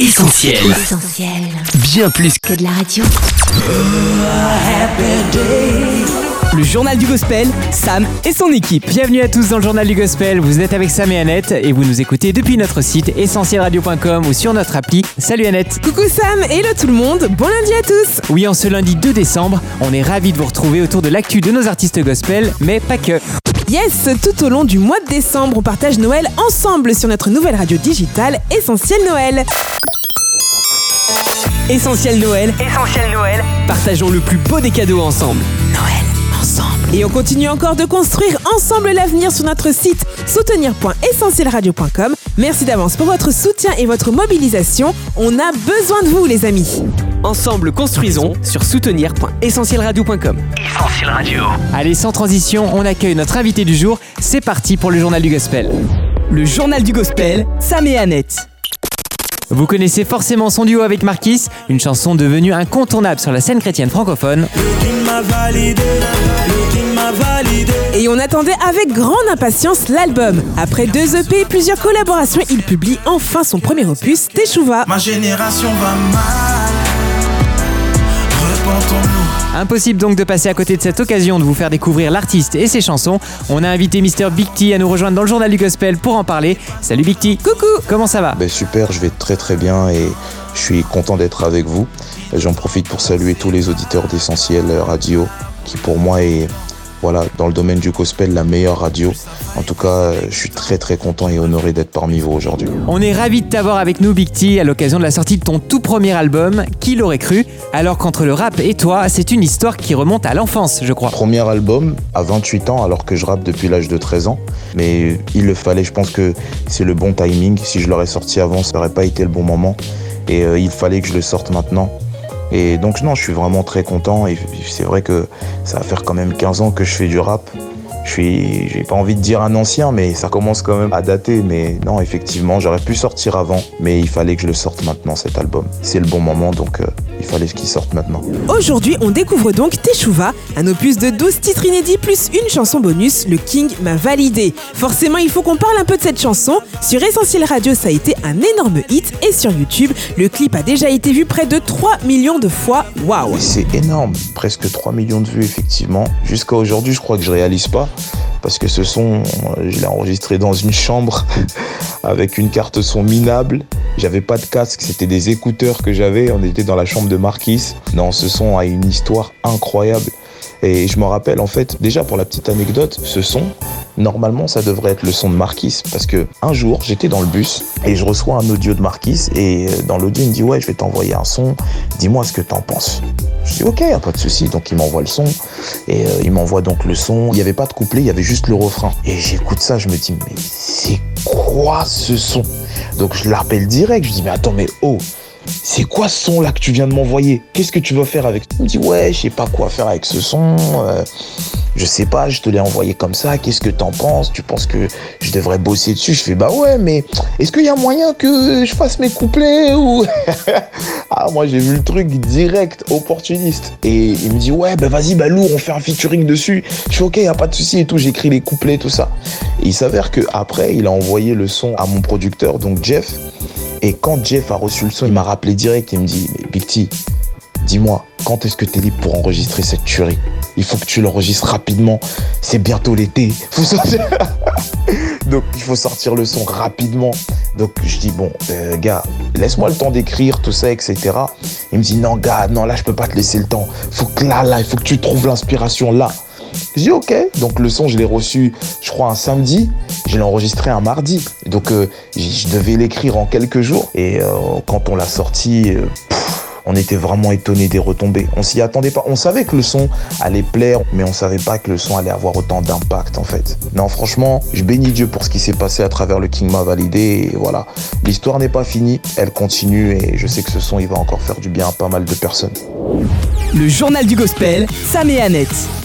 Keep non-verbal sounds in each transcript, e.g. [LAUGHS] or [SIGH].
Essentiel. Essentiel. Bien plus Que de la radio. Le journal du gospel, Sam et son équipe. Bienvenue à tous dans le journal du gospel, vous êtes avec Sam et Annette et vous nous écoutez depuis notre site essentielradio.com ou sur notre appli. Salut Annette Coucou Sam, hello tout le monde, bon lundi à tous Oui, en ce lundi 2 décembre, on est ravis de vous retrouver autour de l'actu de nos artistes gospel, mais pas que. Yes, tout au long du mois de décembre, on partage Noël ensemble sur notre nouvelle radio digitale Essentiel Noël. Essentiel Noël, Essentiel Noël partageons le plus beau des cadeaux ensemble. Noël ensemble. Et on continue encore de construire ensemble l'avenir sur notre site soutenir.essentielradio.com. Merci d'avance pour votre soutien et votre mobilisation. On a besoin de vous les amis. Ensemble construisons sur soutenir.essentielradio.com. Essentiel Radio. Allez, sans transition, on accueille notre invité du jour. C'est parti pour le journal du gospel. Le journal du gospel, Sam et Annette. Vous connaissez forcément son duo avec Marquis, une chanson devenue incontournable sur la scène chrétienne francophone. Et on attendait avec grande impatience l'album. Après deux EP et plusieurs collaborations, il publie enfin son premier opus, Teshuva. Ma génération va mal. Impossible donc de passer à côté de cette occasion de vous faire découvrir l'artiste et ses chansons. On a invité Mr Big T à nous rejoindre dans le journal du gospel pour en parler. Salut Big T Coucou Comment ça va? Ben super, je vais très très bien et je suis content d'être avec vous. J'en profite pour saluer tous les auditeurs d'Essentiel Radio qui pour moi est voilà, dans le domaine du gospel la meilleure radio. En tout cas, je suis très très content et honoré d'être parmi vous aujourd'hui. On est ravis de t'avoir avec nous Big T à l'occasion de la sortie de ton tout premier album, Qui l'aurait cru? Alors qu'entre le rap et toi, c'est une histoire qui remonte à l'enfance, je crois. Premier album à 28 ans alors que je rappe depuis l'âge de 13 ans. Mais il le fallait, je pense que c'est le bon timing. Si je l'aurais sorti avant, ça n'aurait pas été le bon moment. Et euh, il fallait que je le sorte maintenant. Et donc non, je suis vraiment très content et c'est vrai que ça va faire quand même 15 ans que je fais du rap. Je suis, j'ai pas envie de dire un ancien, mais ça commence quand même à dater. Mais non, effectivement, j'aurais pu sortir avant, mais il fallait que je le sorte maintenant cet album. C'est le bon moment, donc euh, il fallait qu'il sorte maintenant. Aujourd'hui, on découvre donc Teshuva, un opus de 12 titres inédits plus une chanson bonus, Le King m'a validé. Forcément, il faut qu'on parle un peu de cette chanson. Sur Essentiel Radio, ça a été un énorme hit et sur YouTube, le clip a déjà été vu près de 3 millions de fois. Waouh c'est énorme, presque 3 millions de vues effectivement. Jusqu'à aujourd'hui, je crois que je réalise pas. Parce que ce son, euh, je l'ai enregistré dans une chambre [LAUGHS] avec une carte son minable. J'avais pas de casque, c'était des écouteurs que j'avais. On était dans la chambre de Marquis. Non, ce son a une histoire incroyable. Et je me rappelle en fait, déjà pour la petite anecdote, ce son, normalement ça devrait être le son de Marquis. Parce que un jour, j'étais dans le bus et je reçois un audio de Marquis. Et euh, dans l'audio, il me dit Ouais, je vais t'envoyer un son, dis-moi ce que t'en penses. Je dis Ok, pas de souci. Donc il m'envoie le son. Et euh, il m'envoie donc le son. Il n'y avait pas de couplet, il y avait juste le refrain. Et j'écoute ça, je me dis Mais c'est quoi ce son? Donc je l'appelle direct. Je dis Mais attends, mais oh c'est quoi ce son là que tu viens de m'envoyer? Qu'est-ce que tu vas faire avec Il me dit ouais, je sais pas quoi faire avec ce son. euh, je sais pas, je te l'ai envoyé comme ça. Qu'est-ce que t'en penses? Tu penses que je devrais bosser dessus? Je fais bah ouais, mais est-ce qu'il y a moyen que je fasse mes couplets ou [LAUGHS] Ah moi j'ai vu le truc direct, opportuniste. Et il me dit ouais, bah vas-y, bah lourd, on fait un featuring dessus. Je fais ok, y a pas de souci et tout. J'écris les couplets, tout ça. Et il s'avère que après, il a envoyé le son à mon producteur, donc Jeff. Et quand Jeff a reçu le son, il m'a rappelé direct et il me dit Mais Big dis-moi, quand est-ce que t'es libre pour enregistrer cette tuerie? Il faut que tu l'enregistres rapidement. C'est bientôt l'été. [LAUGHS] Donc il faut sortir le son rapidement. Donc je dis bon, euh, gars, laisse-moi le temps d'écrire tout ça, etc. Il me dit non, gars, non là je peux pas te laisser le temps. Faut que là, là, il faut que tu trouves l'inspiration là. Je dis ok. Donc le son, je l'ai reçu, je crois, un samedi. Je l'ai enregistré un mardi. Donc euh, je devais l'écrire en quelques jours. Et euh, quand on l'a sorti, on était vraiment étonnés des retombées. On s'y attendait pas. On savait que le son allait plaire, mais on savait pas que le son allait avoir autant d'impact en fait. Non, franchement, je bénis Dieu pour ce qui s'est passé à travers le King m'a validé. Et voilà, l'histoire n'est pas finie, elle continue et je sais que ce son il va encore faire du bien à pas mal de personnes. Le journal du gospel, Sam et Annette.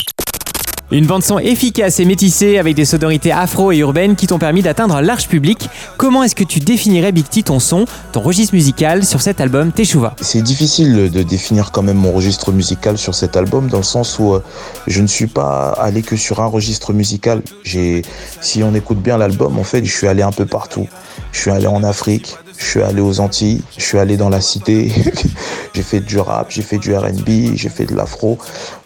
Une bande-son efficace et métissée avec des sonorités afro et urbaines qui t'ont permis d'atteindre un large public. Comment est-ce que tu définirais Big T ton son, ton registre musical sur cet album Teshuva? C'est difficile de définir quand même mon registre musical sur cet album dans le sens où euh, je ne suis pas allé que sur un registre musical. J'ai, si on écoute bien l'album, en fait, je suis allé un peu partout. Je suis allé en Afrique, Je suis allé aux Antilles, je suis allé dans la cité, [LAUGHS] j'ai fait du rap, j'ai fait du RB, j'ai fait de l'afro.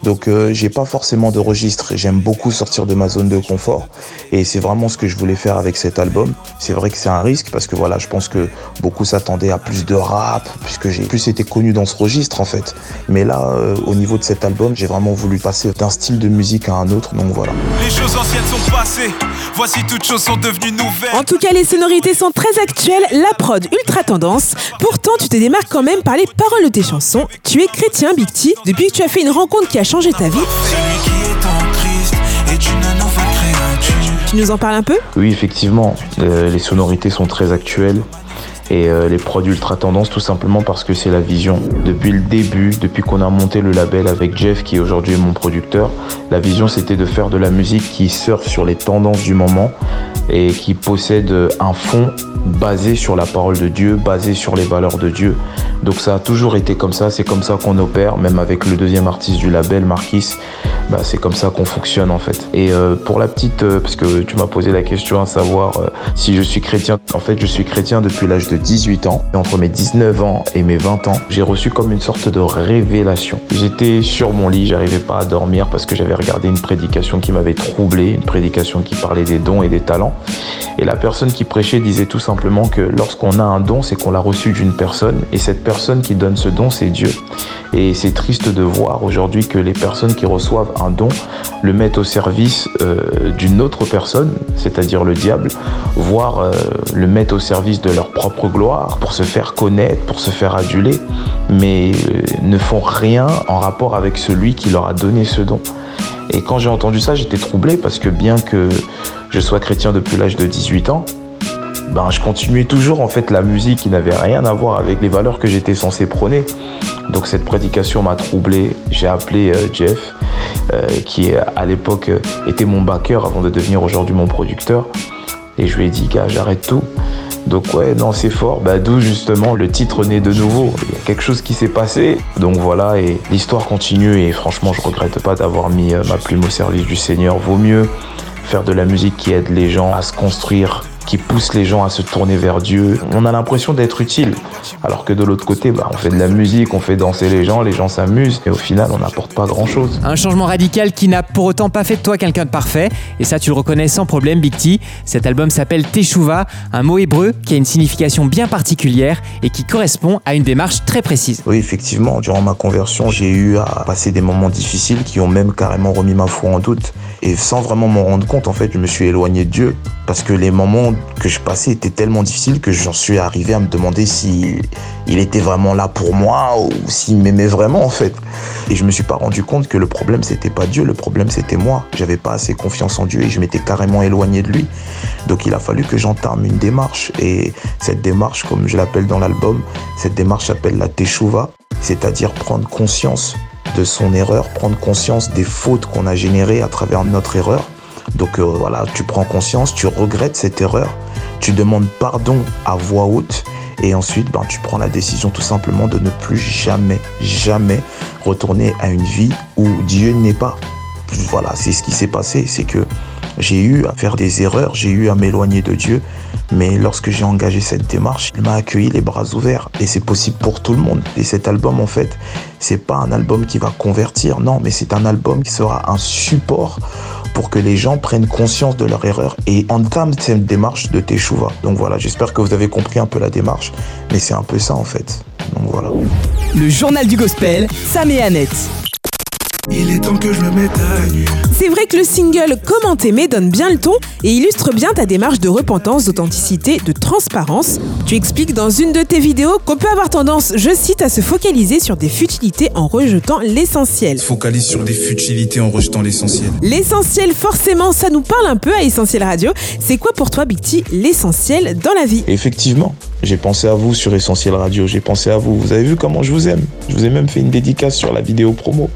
Donc euh, j'ai pas forcément de registre. J'aime beaucoup sortir de ma zone de confort. Et c'est vraiment ce que je voulais faire avec cet album. C'est vrai que c'est un risque parce que voilà, je pense que beaucoup s'attendaient à plus de rap, puisque j'ai plus été connu dans ce registre en fait. Mais là, euh, au niveau de cet album, j'ai vraiment voulu passer d'un style de musique à un autre. Donc voilà. Les choses anciennes sont passées, voici toutes choses sont devenues nouvelles. En tout cas, les sonorités sont très actuelles, la prod ultra tendance. Pourtant, tu te démarques quand même par les paroles de tes chansons. Tu es chrétien, Big T. Depuis que tu as fait une rencontre qui a changé ta vie, Celui qui est en Christ est une nouvelle créature. tu nous en parles un peu? Oui, effectivement, euh, les sonorités sont très actuelles et euh, les produits ultra tendance tout simplement parce que c'est la vision. Depuis le début, depuis qu'on a monté le label avec Jeff qui aujourd'hui est mon producteur, la vision c'était de faire de la musique qui surfe sur les tendances du moment et qui possède un fond basé sur la parole de Dieu, basé sur les valeurs de Dieu. Donc ça a toujours été comme ça, c'est comme ça qu'on opère, même avec le deuxième artiste du label, Marquis, bah, c'est comme ça qu'on fonctionne en fait. Et euh, pour la petite, euh, parce que tu m'as posé la question à savoir euh, si je suis chrétien, en fait je suis chrétien depuis l'âge de 18 ans. Et entre mes 19 ans et mes 20 ans, j'ai reçu comme une sorte de révélation. J'étais sur mon lit, j'arrivais pas à dormir parce que j'avais regardé une prédication qui m'avait troublé, une prédication qui parlait des dons et des talents. Et la personne qui prêchait disait tout simplement que lorsqu'on a un don, c'est qu'on l'a reçu d'une personne. Et cette personne qui donne ce don, c'est Dieu. Et c'est triste de voir aujourd'hui que les personnes qui reçoivent un don le mettent au service euh, d'une autre personne, c'est-à-dire le diable, voire euh, le mettent au service de leur propre gloire pour se faire connaître, pour se faire aduler, mais euh, ne font rien en rapport avec celui qui leur a donné ce don. Et quand j'ai entendu ça, j'étais troublé parce que bien que je sois chrétien depuis l'âge de 18 ans, ben, je continuais toujours en fait la musique qui n'avait rien à voir avec les valeurs que j'étais censé prôner. Donc cette prédication m'a troublé. J'ai appelé euh, Jeff, euh, qui à l'époque euh, était mon backer avant de devenir aujourd'hui mon producteur. Et je lui ai dit, gars, j'arrête tout. Donc ouais, non, c'est fort. Bah, D'où justement le titre naît de nouveau. Il y a quelque chose qui s'est passé. Donc voilà, et l'histoire continue. Et franchement, je regrette pas d'avoir mis ma plume au service du Seigneur. Vaut mieux faire de la musique qui aide les gens à se construire, qui pousse les gens à se tourner vers Dieu. On a l'impression d'être utile. Alors que de l'autre côté, bah, on fait de la musique, on fait danser les gens, les gens s'amusent. Et au final, on n'apporte pas grand-chose. Un changement radical qui n'a pour autant pas fait de toi quelqu'un de parfait. Et ça, tu le reconnais sans problème, Big T. Cet album s'appelle Teshuva, un mot hébreu qui a une signification bien particulière et qui correspond à une démarche très précise. Oui, effectivement, durant ma conversion, j'ai eu à passer des moments difficiles qui ont même carrément remis ma foi en doute. Et sans vraiment m'en rendre compte, en fait, je me suis éloigné de Dieu. Parce que les moments que je passais étaient tellement difficiles que j'en suis arrivé à me demander si il était vraiment là pour moi ou s'il m'aimait vraiment, en fait. Et je me suis pas rendu compte que le problème, c'était pas Dieu, le problème, c'était moi. J'avais pas assez confiance en Dieu et je m'étais carrément éloigné de lui. Donc il a fallu que j'entame une démarche. Et cette démarche, comme je l'appelle dans l'album, cette démarche s'appelle la Teshuva, c'est-à-dire prendre conscience de son erreur, prendre conscience des fautes qu'on a générées à travers notre erreur. Donc euh, voilà, tu prends conscience, tu regrettes cette erreur, tu demandes pardon à voix haute et ensuite ben, tu prends la décision tout simplement de ne plus jamais, jamais retourner à une vie où Dieu n'est pas. Voilà, c'est ce qui s'est passé, c'est que j'ai eu à faire des erreurs, j'ai eu à m'éloigner de Dieu, mais lorsque j'ai engagé cette démarche, il m'a accueilli les bras ouverts et c'est possible pour tout le monde. Et cet album, en fait, c'est pas un album qui va convertir, non, mais c'est un album qui sera un support pour que les gens prennent conscience de leur erreur et entament cette démarche de Teshuva. Donc voilà, j'espère que vous avez compris un peu la démarche, mais c'est un peu ça en fait. Donc voilà. Le journal du gospel, Sam et Annette. Il est temps que je me mette à nu. C'est vrai que le single Comment t'aimer donne bien le ton et illustre bien ta démarche de repentance, d'authenticité, de transparence. Tu expliques dans une de tes vidéos qu'on peut avoir tendance, je cite, à se focaliser sur des futilités en rejetant l'essentiel. se focalise sur des futilités en rejetant l'essentiel. L'essentiel, forcément, ça nous parle un peu à Essentiel Radio. C'est quoi pour toi, Big T, l'essentiel dans la vie? Effectivement, j'ai pensé à vous sur Essentiel Radio, j'ai pensé à vous. Vous avez vu comment je vous aime Je vous ai même fait une dédicace sur la vidéo promo.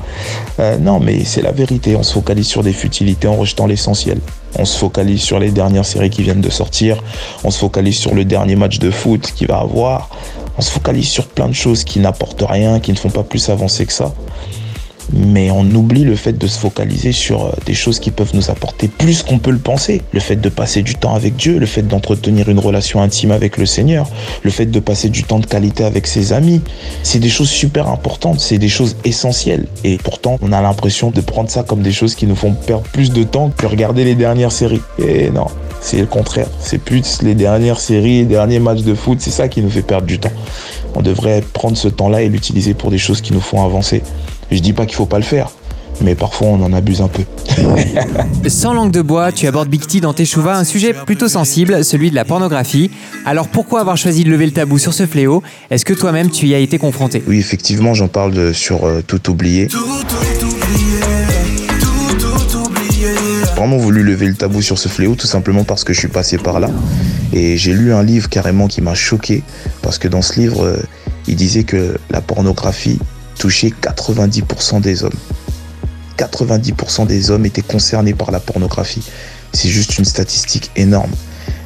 Euh, non, mais c'est la vérité, on se focalise sur des futilités en rejetant l'essentiel. On se focalise sur les dernières séries qui viennent de sortir, on se focalise sur le dernier match de foot qu'il va avoir, on se focalise sur plein de choses qui n'apportent rien, qui ne font pas plus avancer que ça. Mais on oublie le fait de se focaliser sur euh, des choses qui peuvent nous apporter plus qu'on peut le penser. Le fait de passer du temps avec Dieu, le fait d'entretenir une relation intime avec le Seigneur, le fait de passer du temps de qualité avec ses amis. C'est des choses super importantes, c'est des choses essentielles. Et pourtant, on a l'impression de prendre ça comme des choses qui nous font perdre plus de temps que regarder les dernières séries. Et non, c'est le contraire. C'est plus les dernières séries, les derniers matchs de foot, c'est ça qui nous fait perdre du temps. On devrait prendre ce temps-là et l'utiliser pour des choses qui nous font avancer. Je dis pas qu'il faut pas le faire, mais parfois on en abuse un peu. [LAUGHS] Sans langue de bois, tu abordes Big T dans tes chouvas un sujet plutôt sensible, celui de la pornographie. Alors pourquoi avoir choisi de lever le tabou sur ce fléau? Est-ce que toi-même tu y as été confronté? Oui, effectivement, j'en parle de- sur euh, Tout oublié. Tout, oublié, vraiment voulu lever le tabou sur ce fléau tout simplement parce que je suis passé par là. Et j'ai lu un livre carrément qui m'a choqué parce que dans ce livre, euh, il disait que la pornographie touchait 90% des hommes. 90% des hommes étaient concernés par la pornographie. C'est juste une statistique énorme.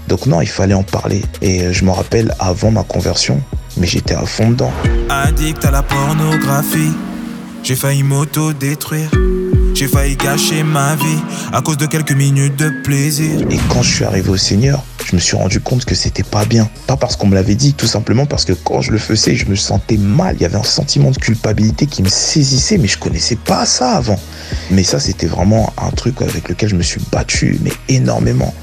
Donc non, il fallait en parler. Et euh, je me rappelle avant ma conversion, mais j'étais à fond dedans. Addict à la pornographie, j'ai failli m'auto-détruire. J'ai failli gâcher ma vie à cause de quelques minutes de plaisir. Et quand je suis arrivé au Seigneur, je me suis rendu compte que c'était pas bien. Pas parce qu'on me l'avait dit, tout simplement parce que quand je le faisais, je me sentais mal. Il y avait un sentiment de culpabilité qui me saisissait, mais je connaissais pas ça avant. Mais ça, c'était vraiment un truc avec lequel je me suis battu, mais énormément.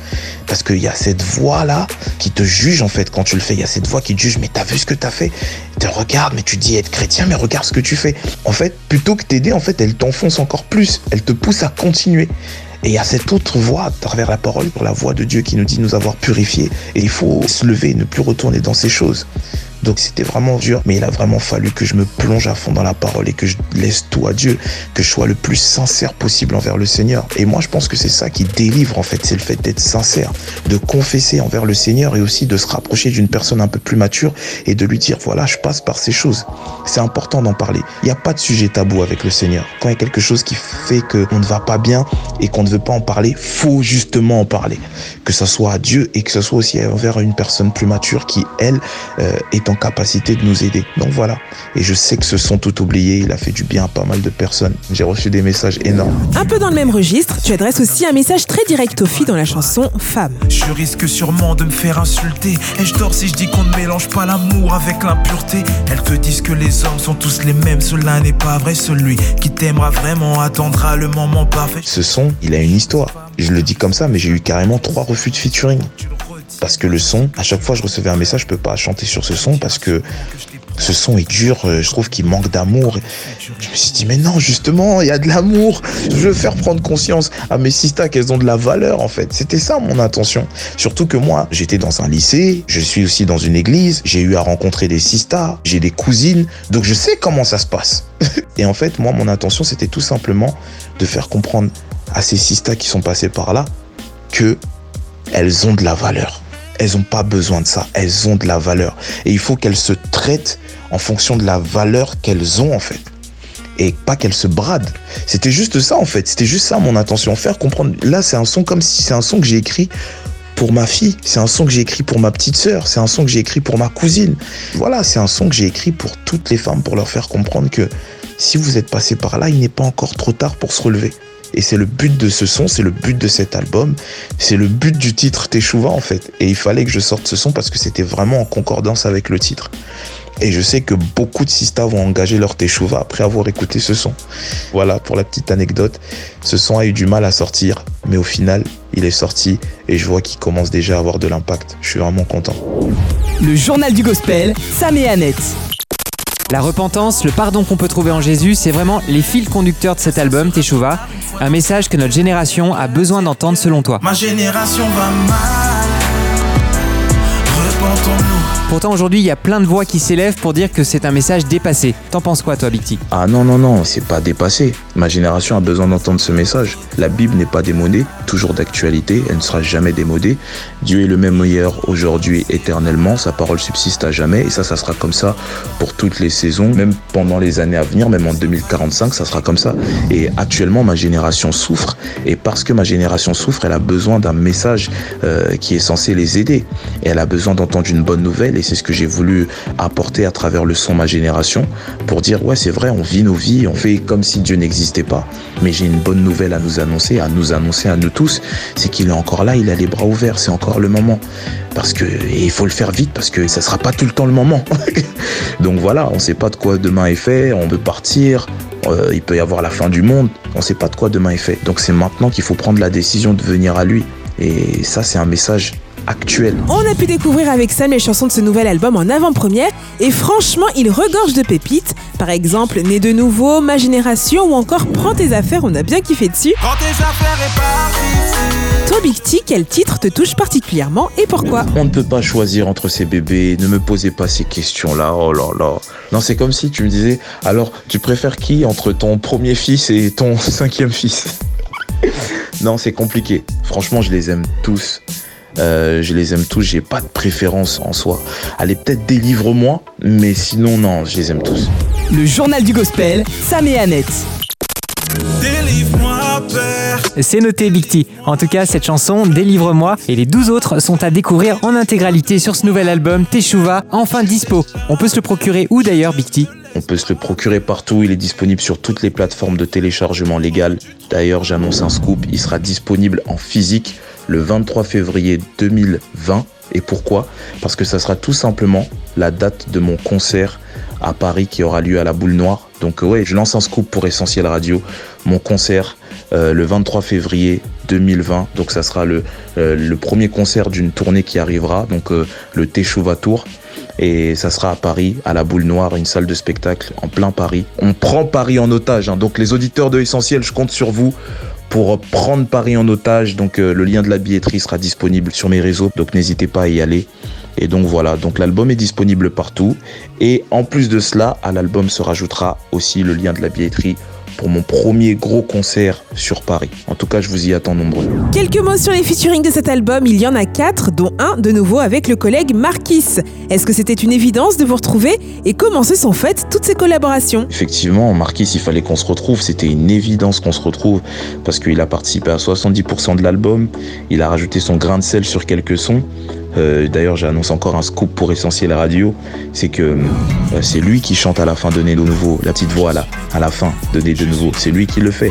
Parce qu'il y a cette voix-là qui te juge, en fait, quand tu le fais. Il y a cette voix qui te juge, mais t'as vu ce que t'as fait? Te regarde, mais tu dis être chrétien, mais regarde ce que tu fais. En fait, plutôt que t'aider, en fait, elle t'enfonce encore plus. Elle te pousse à continuer. Et il y a cette autre voix à travers la parole, la voix de Dieu qui nous dit nous avoir purifiés. Et il faut se lever, ne plus retourner dans ces choses. Donc c'était vraiment dur, mais il a vraiment fallu que je me plonge à fond dans la parole et que je laisse tout à Dieu, que je sois le plus sincère possible envers le Seigneur. Et moi je pense que c'est ça qui délivre en fait, c'est le fait d'être sincère, de confesser envers le Seigneur et aussi de se rapprocher d'une personne un peu plus mature et de lui dire voilà je passe par ces choses. C'est important d'en parler. Il n'y a pas de sujet tabou avec le Seigneur. Quand il y a quelque chose qui fait qu'on ne va pas bien et qu'on ne veut pas en parler, faut justement en parler. Que ce soit à Dieu et que ce soit aussi envers une personne plus mature qui, elle, euh, est en capacité de nous aider. Donc voilà. Et je sais que ce son tout oublié, il a fait du bien à pas mal de personnes. J'ai reçu des messages énormes. Un peu dans le même registre, tu adresses aussi un message très direct aux filles dans la chanson Femme. Je risque sûrement de me faire insulter. Et je dors si je dis qu'on ne mélange pas l'amour avec l'impureté? Elles te disent que les hommes sont tous les mêmes. Cela n'est pas vrai. Celui qui t'aimera vraiment attendra le moment parfait. Ce son, il a une histoire. Je le dis comme ça, mais j'ai eu carrément trois refus de featuring. Parce que le son, à chaque fois je recevais un message, je peux pas chanter sur ce son parce que ce son est dur, euh, je trouve qu'il manque d'amour. Je me suis dit, mais non, justement, il y a de l'amour. Je veux faire prendre conscience à mes sistas qu'elles ont de la valeur, en fait. C'était ça mon intention. Surtout que moi, j'étais dans un lycée, je suis aussi dans une église, j'ai eu à rencontrer des sistas, j'ai des cousines, donc je sais comment ça se passe. [LAUGHS] Et en fait, moi, mon intention, c'était tout simplement de faire comprendre à ces sistas qui sont passés par là que elles ont de la valeur. Elles n'ont pas besoin de ça. Elles ont de la valeur. Et il faut qu'elles se traitent en fonction de la valeur qu'elles ont, en fait. Et pas qu'elles se bradent. C'était juste ça, en fait. C'était juste ça, mon intention. Faire comprendre. Là, c'est un son comme si c'est un son que j'ai écrit pour ma fille. C'est un son que j'ai écrit pour ma petite sœur. C'est un son que j'ai écrit pour ma cousine. Voilà, c'est un son que j'ai écrit pour toutes les femmes, pour leur faire comprendre que si vous êtes passé par là, il n'est pas encore trop tard pour se relever. Et c'est le but de ce son, c'est le but de cet album, c'est le but du titre Teshuva en fait. Et il fallait que je sorte ce son parce que c'était vraiment en concordance avec le titre. Et je sais que beaucoup de sistas vont engager leur Teshuva après avoir écouté ce son. Voilà pour la petite anecdote. Ce son a eu du mal à sortir, mais au final, il est sorti et je vois qu'il commence déjà à avoir de l'impact. Je suis vraiment content. Le journal du gospel, Sam et Annette. La repentance, le pardon qu'on peut trouver en Jésus, c'est vraiment les fils conducteurs de cet album, Teshuva. Un message que notre génération a besoin d'entendre selon toi. Ma génération va mal. Pourtant aujourd'hui, il y a plein de voix qui s'élèvent pour dire que c'est un message dépassé. T'en penses quoi toi, Big T? Ah non, non, non, c'est pas dépassé. Ma génération a besoin d'entendre ce message. La Bible n'est pas démodée, toujours d'actualité, elle ne sera jamais démodée. Dieu est le même hier, aujourd'hui, éternellement, sa parole subsiste à jamais, et ça, ça sera comme ça pour toutes les saisons, même pendant les années à venir, même en 2045, ça sera comme ça. Et actuellement, ma génération souffre, et parce que ma génération souffre, elle a besoin d'un message euh, qui est censé les aider. Et elle a besoin d'entendre une bonne nouvelle, et c'est ce que j'ai voulu apporter à travers le son Ma Génération pour dire ouais c'est vrai, on vit nos vies, on fait comme si Dieu n'existait pas. Mais j'ai une bonne nouvelle à nous annoncer, à nous annoncer à nous tous, c'est qu'il est encore là, il a les bras ouverts, c'est encore le moment. Parce que il faut le faire vite parce que ça sera pas tout le temps le moment. [LAUGHS] Donc voilà, on sait pas de quoi demain est fait, on peut partir, euh, il peut y avoir la fin du monde, on sait pas de quoi demain est fait. Donc c'est maintenant qu'il faut prendre la décision de venir à lui. Et ça c'est un message actuel. On a pu découvrir avec Sam les chansons de ce nouvel album en avant-première et franchement, il regorge de pépites. Par exemple, Né de nouveau, Ma génération ou encore Prends tes affaires, on a bien kiffé dessus. Prends tes affaires et pars d'ici. Toi, Big T, quel titre te touche particulièrement et pourquoi? On ne peut pas choisir entre ces bébés, ne me posez pas ces questions-là, oh là là. Non, c'est comme si tu me disais, alors tu préfères qui entre ton premier fils et ton [LAUGHS] cinquième fils? Non, c'est compliqué. Franchement, je les aime tous. Euh, je les aime tous, j'ai pas de préférence en soi. Allez, peut-être délivre-moi, mais sinon, non, je les aime tous. Le journal du gospel, Sam et Annette. Délivre-moi, Père. C'est noté Big T. En tout cas, cette chanson, Délivre-moi, et les 12 autres sont à découvrir en intégralité sur ce nouvel album, Teshuva, enfin dispo. On peut se le procurer où d'ailleurs, Big T? On peut se le procurer partout, il est disponible sur toutes les plateformes de téléchargement légal. D'ailleurs, j'annonce un scoop, il sera disponible en physique le 23 février 2020. Et pourquoi? Parce que ça sera tout simplement la date de mon concert à Paris qui aura lieu à la Boule Noire. Donc ouais, je lance un scoop pour Essentiel Radio. Mon concert euh, le 23 février 2020. Donc ça sera le, euh, le premier concert d'une tournée qui arrivera, donc euh, le Teshuva Tour. Et ça sera à Paris, à la Boule Noire, une salle de spectacle en plein Paris. On prend Paris en otage. hein. Donc les auditeurs de Essentiel, je compte sur vous pour prendre Paris en otage. Donc euh, le lien de la billetterie sera disponible sur mes réseaux. Donc n'hésitez pas à y aller. Et donc voilà, donc l'album est disponible partout. Et en plus de cela, à l'album se rajoutera aussi le lien de la billetterie pour mon premier gros concert sur Paris. En tout cas, je vous y attends nombreux. Quelques mots sur les featuring de cet album, il y en a quatre, dont un de nouveau avec le collègue Marquis. Est-ce que c'était une évidence de vous retrouver et comment se sont faites toutes ces collaborations? Effectivement, Marquis, il fallait qu'on se retrouve. C'était une évidence qu'on se retrouve parce qu'il a participé à 70% de l'album. Il a rajouté son grain de sel sur quelques sons. Euh, D'ailleurs, j'annonce encore un scoop pour Essentiel Radio. C'est que euh, c'est lui qui chante à la fin de Né de nouveau, la petite voix là, à la fin de Né de nouveau. C'est lui qui le fait.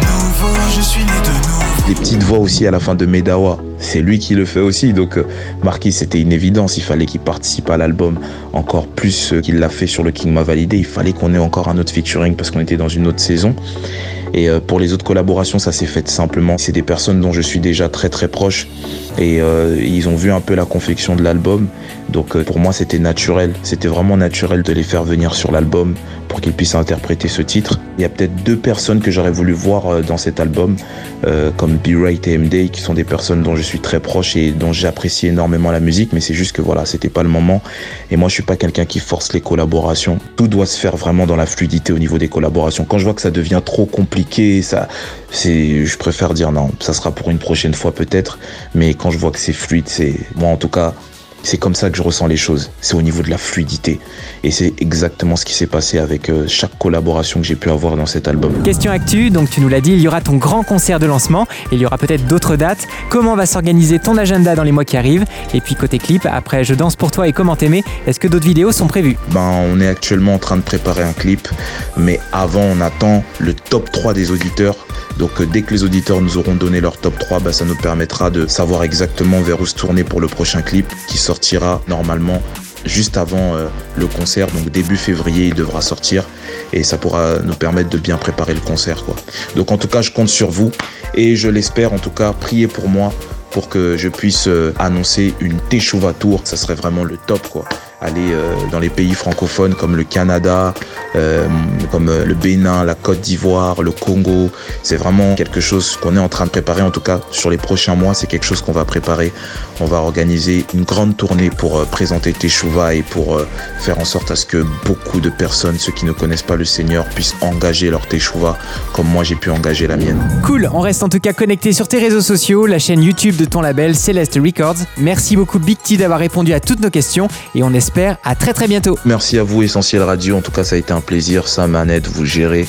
Nouveau, je suis né de nouveau. Les petites voix aussi à la fin de Medawa. C'est lui qui le fait aussi. Donc, euh, Marquis, c'était une évidence. Il fallait qu'il participe à l'album encore plus qu'il l'a fait sur le King m'a validé. Il fallait qu'on ait encore un autre featuring parce qu'on était dans une autre saison. Et euh, pour les autres collaborations, ça s'est fait simplement. C'est des personnes dont je suis déjà très très proche et euh, ils ont vu un peu la confection de l'album. Donc euh, pour moi, c'était naturel. C'était vraiment naturel de les faire venir sur l'album pour qu'ils puissent interpréter ce titre. Il y a peut-être deux personnes que j'aurais voulu voir euh, dans cet album, euh, comme B-Right et M-Day, qui sont des personnes dont je suis très proche et dont j'apprécie énormément la musique, mais c'est juste que voilà, c'était pas le moment. Et moi, je suis pas quelqu'un qui force les collaborations. Tout doit se faire vraiment dans la fluidité au niveau des collaborations. Quand je vois que ça devient trop compliqué, ça, c'est, je préfère dire non, ça sera pour une prochaine fois peut-être. Mais quand je vois que c'est fluide, c'est, moi en tout cas, c'est comme ça que je ressens les choses. C'est au niveau de la fluidité. Et c'est exactement ce qui s'est passé avec euh, chaque collaboration que j'ai pu avoir dans cet album. Question actu, donc tu nous l'as dit, il y aura ton grand concert de lancement et il y aura peut-être d'autres dates. Comment va s'organiser ton agenda dans les mois qui arrivent? Et puis côté clip, après Je danse pour toi et comment t'aimer, est-ce que d'autres vidéos sont prévues? Ben, on est actuellement en train de préparer un clip, mais avant, on attend le top 3 des auditeurs. Donc, euh, dès que les auditeurs nous auront donné leur top 3, ben, ça nous permettra de savoir exactement vers où se tourner pour le prochain clip qui sortira normalement juste avant euh, le concert. Donc, début février, il devra sortir et ça pourra nous permettre de bien préparer le concert. Quoi. Donc, en tout cas, je compte sur vous et je l'espère. En tout cas, priez pour moi pour que je puisse euh, annoncer une Teshuva Tour. Ça serait vraiment le top, quoi. Aller euh, dans les pays francophones comme le Canada, euh, comme euh, le Bénin, la Côte d'Ivoire, le Congo. C'est vraiment quelque chose qu'on est en train de préparer. En tout cas, sur les prochains mois, c'est quelque chose qu'on va préparer. On va organiser une grande tournée pour présenter Teshuva et pour faire en sorte à ce que beaucoup de personnes, ceux qui ne connaissent pas le Seigneur, puissent engager leur Teshuva comme moi j'ai pu engager la mienne. Cool, on reste en tout cas connecté sur tes réseaux sociaux, la chaîne YouTube de ton label Celeste Records. Merci beaucoup Big T d'avoir répondu à toutes nos questions et on espère à très très bientôt. Merci à vous, Essentiel Radio. En tout cas, ça a été un plaisir. Ça manette, vous gérez.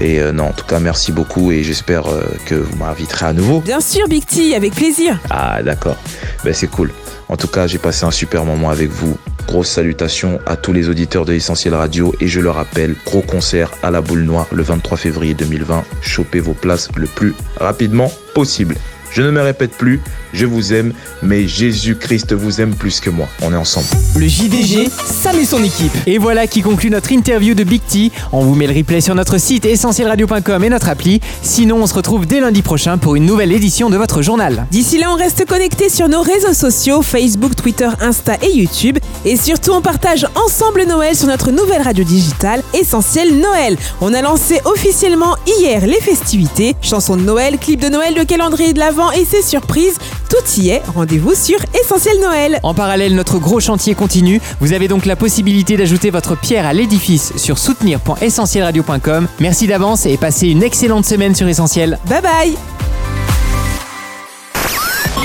Et euh, non, en tout cas, merci beaucoup et j'espère euh, que vous m'inviterez à nouveau. Bien sûr, Big T, avec plaisir. Ah, d'accord. Ben, c'est cool. En tout cas, j'ai passé un super moment avec vous. Grosse salutation à tous les auditeurs de Essentiel Radio et je le rappelle, gros concert à la boule noire le 23 février 2020. Chopez vos places le plus rapidement possible. Je ne me répète plus, je vous aime, mais Jésus-Christ vous aime plus que moi. On est ensemble. Le JDG, Sam et son équipe. Et voilà qui conclut notre interview de Big T. On vous met le replay sur notre site essentielradio.com et notre appli. Sinon, on se retrouve dès lundi prochain pour une nouvelle édition de votre journal. D'ici là, on reste connecté sur nos réseaux sociaux, Facebook, Twitter, Insta et YouTube. Et surtout, on partage ensemble Noël sur notre nouvelle radio digitale, Essentiel Noël. On a lancé officiellement hier les festivités, chansons de Noël, clips de Noël, le calendrier de l'Avent et ses surprises. Tout y est. Rendez-vous sur Essentiel Noël. En parallèle, notre gros chantier continue. Vous avez donc la possibilité d'ajouter votre pierre à l'édifice sur soutenir.essentielradio.com. Merci d'avance et passez une excellente semaine sur Essentiel. Bye bye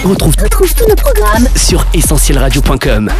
On retrouve, Retrouve tous nos programmes sur essentielradio.com.